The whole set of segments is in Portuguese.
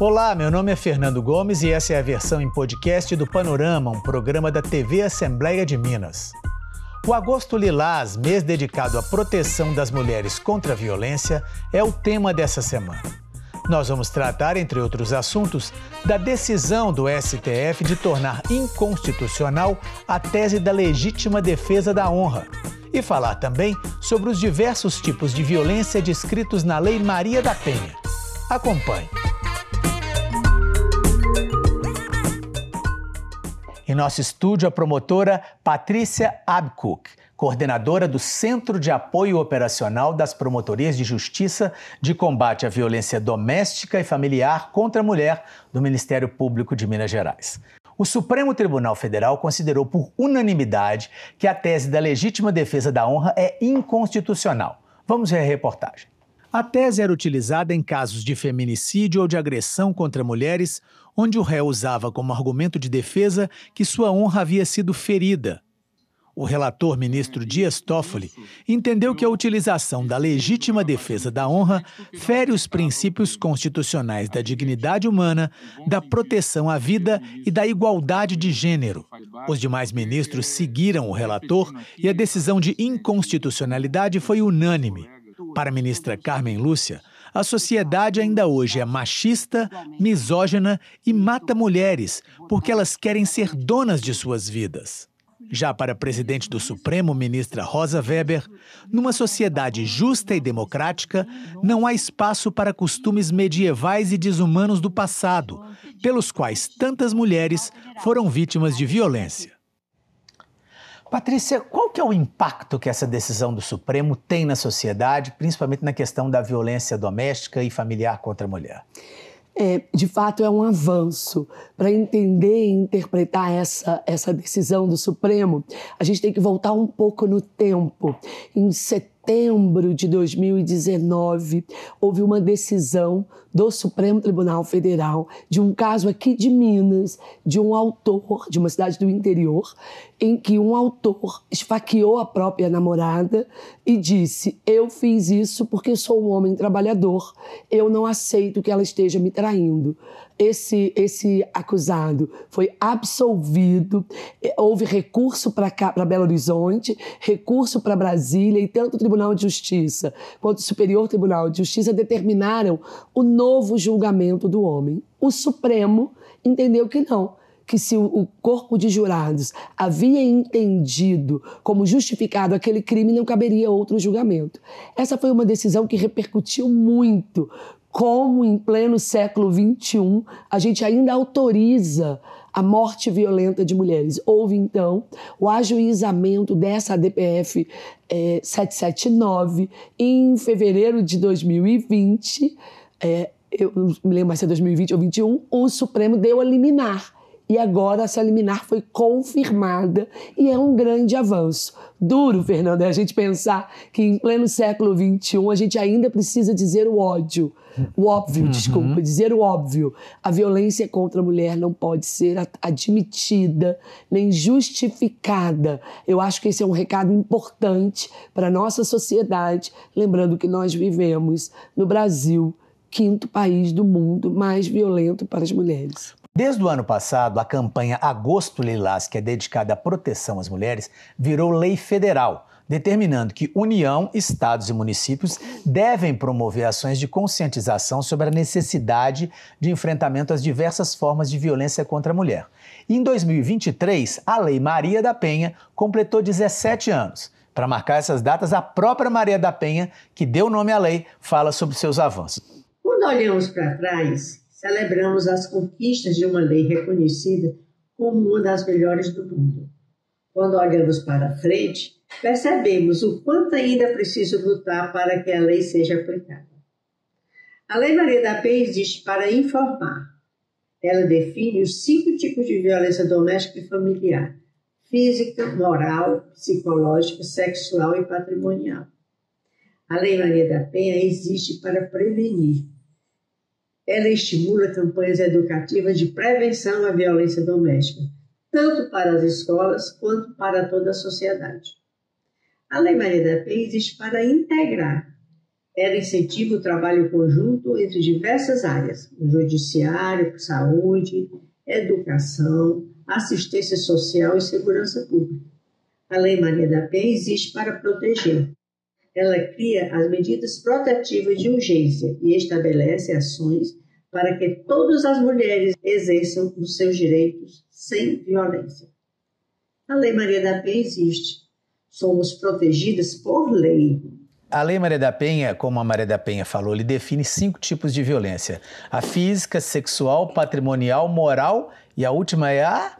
Olá, meu nome é Fernando Gomes e essa é a versão em podcast do Panorama, um programa da TV Assembleia de Minas. O Agosto Lilás, mês dedicado à proteção das mulheres contra a violência, é o tema dessa semana. Nós vamos tratar, entre outros assuntos, da decisão do STF de tornar inconstitucional a tese da legítima defesa da honra e falar também sobre os diversos tipos de violência descritos na Lei Maria da Penha. Acompanhe. Nosso estúdio, a promotora Patrícia Abcook, coordenadora do Centro de Apoio Operacional das Promotorias de Justiça de Combate à Violência Doméstica e Familiar contra a Mulher do Ministério Público de Minas Gerais. O Supremo Tribunal Federal considerou por unanimidade que a tese da legítima defesa da honra é inconstitucional. Vamos ver a reportagem. A tese era utilizada em casos de feminicídio ou de agressão contra mulheres, onde o réu usava como argumento de defesa que sua honra havia sido ferida. O relator ministro Dias Toffoli entendeu que a utilização da legítima defesa da honra fere os princípios constitucionais da dignidade humana, da proteção à vida e da igualdade de gênero. Os demais ministros seguiram o relator e a decisão de inconstitucionalidade foi unânime. Para a ministra Carmen Lúcia, a sociedade ainda hoje é machista, misógina e mata mulheres porque elas querem ser donas de suas vidas. Já para a presidente do Supremo, ministra Rosa Weber, numa sociedade justa e democrática, não há espaço para costumes medievais e desumanos do passado, pelos quais tantas mulheres foram vítimas de violência. Patrícia, qual que é o impacto que essa decisão do Supremo tem na sociedade, principalmente na questão da violência doméstica e familiar contra a mulher? É, de fato, é um avanço. Para entender e interpretar essa, essa decisão do Supremo, a gente tem que voltar um pouco no tempo. Em setembro, setembro de 2019, houve uma decisão do Supremo Tribunal Federal de um caso aqui de Minas, de um autor de uma cidade do interior, em que um autor esfaqueou a própria namorada e disse: Eu fiz isso porque sou um homem trabalhador, eu não aceito que ela esteja me traindo esse, esse acusado foi absolvido, houve recurso para Belo Horizonte, recurso para Brasília, e tanto o Tribunal de Justiça quanto o Superior Tribunal de Justiça determinaram o novo julgamento do homem. O Supremo entendeu que não, que se o corpo de jurados havia entendido como justificado aquele crime, não caberia outro julgamento. Essa foi uma decisão que repercutiu muito, como em pleno século XXI a gente ainda autoriza a morte violenta de mulheres. Houve, então, o ajuizamento dessa ADPF é, 779 em fevereiro de 2020. É, eu não me lembro se é 2020 ou 2021, o Supremo deu a liminar e agora essa liminar foi confirmada e é um grande avanço. Duro, Fernando, é a gente pensar que em pleno século XXI a gente ainda precisa dizer o ódio. O óbvio, uhum. desculpa, dizer o óbvio. A violência contra a mulher não pode ser admitida nem justificada. Eu acho que esse é um recado importante para a nossa sociedade, lembrando que nós vivemos no Brasil, quinto país do mundo mais violento para as mulheres. Desde o ano passado, a campanha Agosto Lilás, que é dedicada à proteção às mulheres, virou lei federal, determinando que União, estados e municípios devem promover ações de conscientização sobre a necessidade de enfrentamento às diversas formas de violência contra a mulher. E em 2023, a Lei Maria da Penha completou 17 anos. Para marcar essas datas, a própria Maria da Penha, que deu nome à lei, fala sobre seus avanços. Quando olhamos para trás, celebramos as conquistas de uma lei reconhecida como uma das melhores do mundo. Quando olhamos para frente, percebemos o quanto ainda é preciso lutar para que a lei seja aplicada. A Lei Maria da Penha existe para informar. Ela define os cinco tipos de violência doméstica e familiar: física, moral, psicológica, sexual e patrimonial. A Lei Maria da Penha existe para prevenir, ela estimula campanhas educativas de prevenção à violência doméstica, tanto para as escolas quanto para toda a sociedade. A Lei Maria da Penha existe para integrar. Ela incentiva o trabalho conjunto entre diversas áreas, o judiciário, saúde, educação, assistência social e segurança pública. A Lei Maria da Penha existe para proteger. Ela cria as medidas protetivas de urgência e estabelece ações para que todas as mulheres exerçam os seus direitos sem violência. A Lei Maria da Penha existe. Somos protegidas por lei. A Lei Maria da Penha, como a Maria da Penha falou, ele define cinco tipos de violência: a física, sexual, patrimonial, moral e a última é a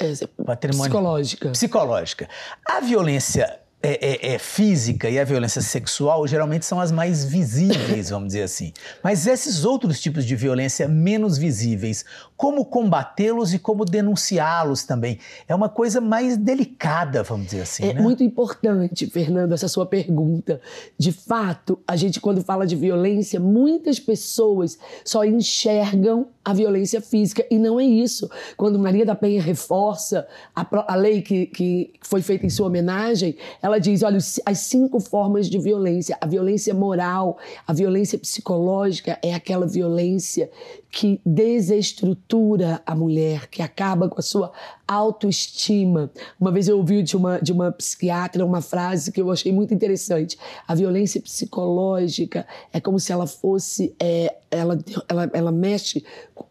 é, patrimonial. psicológica. Psicológica. A violência é, é, é, física e a violência sexual geralmente são as mais visíveis, vamos dizer assim. Mas esses outros tipos de violência menos visíveis, como combatê-los e como denunciá-los também? É uma coisa mais delicada, vamos dizer assim. É né? muito importante, Fernando, essa sua pergunta. De fato, a gente, quando fala de violência, muitas pessoas só enxergam a violência física. E não é isso. Quando Maria da Penha reforça a, a lei que, que foi feita em sua homenagem, ela diz: olha, as cinco formas de violência. A violência moral, a violência psicológica é aquela violência que desestrutura a mulher, que acaba com a sua autoestima. Uma vez eu ouvi de uma, de uma psiquiatra uma frase que eu achei muito interessante. A violência psicológica é como se ela fosse. É, ela, ela, ela mexe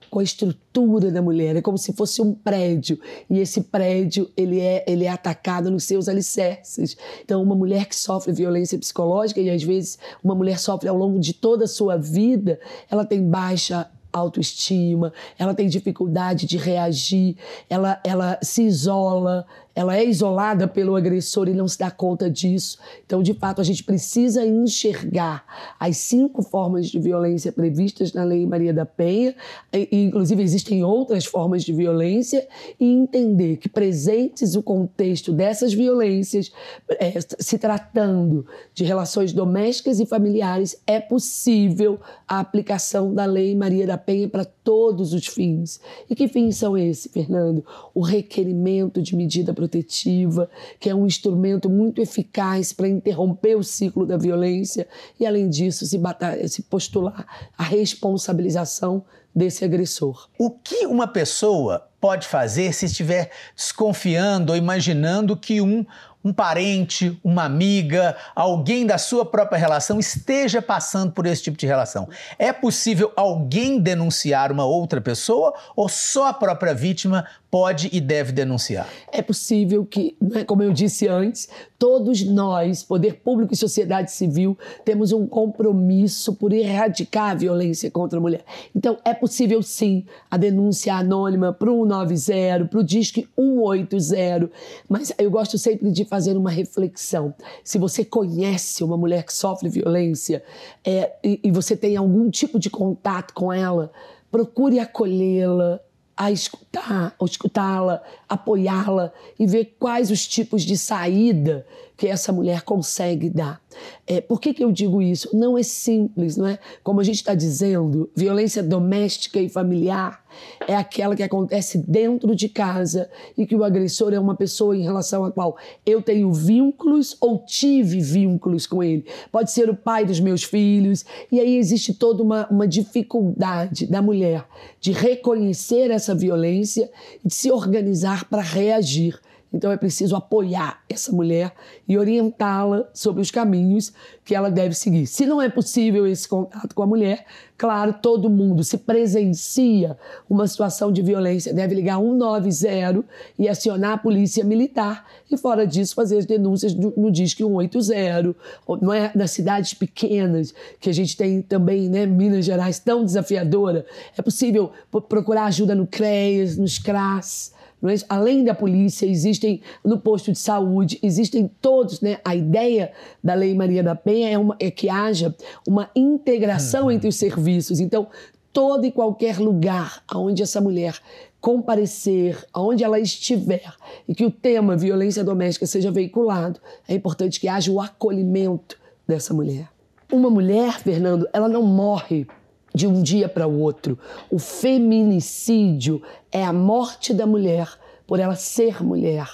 com a estrutura da mulher, é como se fosse um prédio e esse prédio ele é, ele é atacado nos seus alicerces. Então, uma mulher que sofre violência psicológica e às vezes uma mulher sofre ao longo de toda a sua vida, ela tem baixa autoestima, ela tem dificuldade de reagir, ela, ela se isola, ela é isolada pelo agressor e não se dá conta disso. Então, de fato, a gente precisa enxergar as cinco formas de violência previstas na Lei Maria da Penha, e, inclusive existem outras formas de violência, e entender que, presentes o contexto dessas violências, é, se tratando de relações domésticas e familiares, é possível a aplicação da Lei Maria da Penha para todos os fins. E que fins são esses, Fernando? O requerimento de medida protetiva, que é um instrumento muito eficaz para interromper o ciclo da violência e, além disso, se, batalha, se postular a responsabilização desse agressor. O que uma pessoa pode fazer se estiver desconfiando ou imaginando que um um parente, uma amiga, alguém da sua própria relação esteja passando por esse tipo de relação. É possível alguém denunciar uma outra pessoa ou só a própria vítima pode e deve denunciar? É possível que, né, como eu disse antes, todos nós, poder público e sociedade civil, temos um compromisso por erradicar a violência contra a mulher. Então, é possível sim a denúncia anônima para o 190, para o Disque 180, mas eu gosto sempre de fazer uma reflexão. Se você conhece uma mulher que sofre violência é, e, e você tem algum tipo de contato com ela, procure acolhê-la, a escutar, escutá-la, apoiá-la e ver quais os tipos de saída que essa mulher consegue dar. É, por que, que eu digo isso? Não é simples, não é? Como a gente está dizendo, violência doméstica e familiar é aquela que acontece dentro de casa e que o agressor é uma pessoa em relação à qual eu tenho vínculos ou tive vínculos com ele. Pode ser o pai dos meus filhos, e aí existe toda uma, uma dificuldade da mulher de reconhecer essa violência e de se organizar para reagir. Então é preciso apoiar essa mulher e orientá-la sobre os caminhos que ela deve seguir. Se não é possível esse contato com a mulher, claro, todo mundo se presencia uma situação de violência, deve ligar 190 e acionar a polícia militar e fora disso fazer as denúncias no Disque 180, não é nas cidades pequenas que a gente tem também, né, Minas Gerais tão desafiadora, é possível procurar ajuda no CREAS, nos CRAS, é? Além da polícia, existem no posto de saúde, existem todos, né? A ideia da Lei Maria da Penha é, uma, é que haja uma integração uhum. entre os serviços. Então, todo e qualquer lugar onde essa mulher comparecer, aonde ela estiver, e que o tema violência doméstica seja veiculado, é importante que haja o acolhimento dessa mulher. Uma mulher, Fernando, ela não morre de um dia para o outro. O feminicídio é a morte da mulher por ela ser mulher.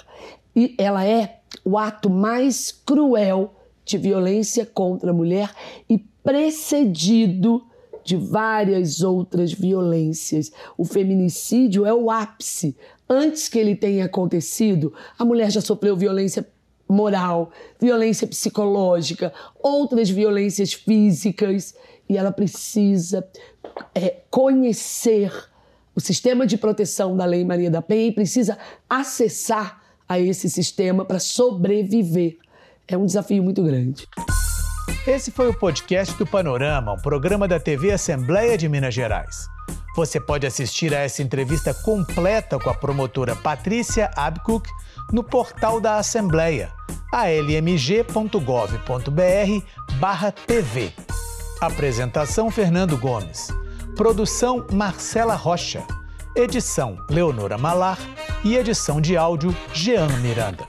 E ela é o ato mais cruel de violência contra a mulher e precedido de várias outras violências. O feminicídio é o ápice. Antes que ele tenha acontecido, a mulher já sofreu violência moral, violência psicológica, outras violências físicas, e ela precisa é, conhecer o sistema de proteção da Lei Maria da Penha e precisa acessar a esse sistema para sobreviver. É um desafio muito grande. Esse foi o podcast do Panorama, um programa da TV Assembleia de Minas Gerais. Você pode assistir a essa entrevista completa com a promotora Patrícia Abcook no portal da Assembleia, almg.gov.br/tv. Apresentação Fernando Gomes. Produção Marcela Rocha. Edição Leonora Malar e edição de áudio Jean Miranda.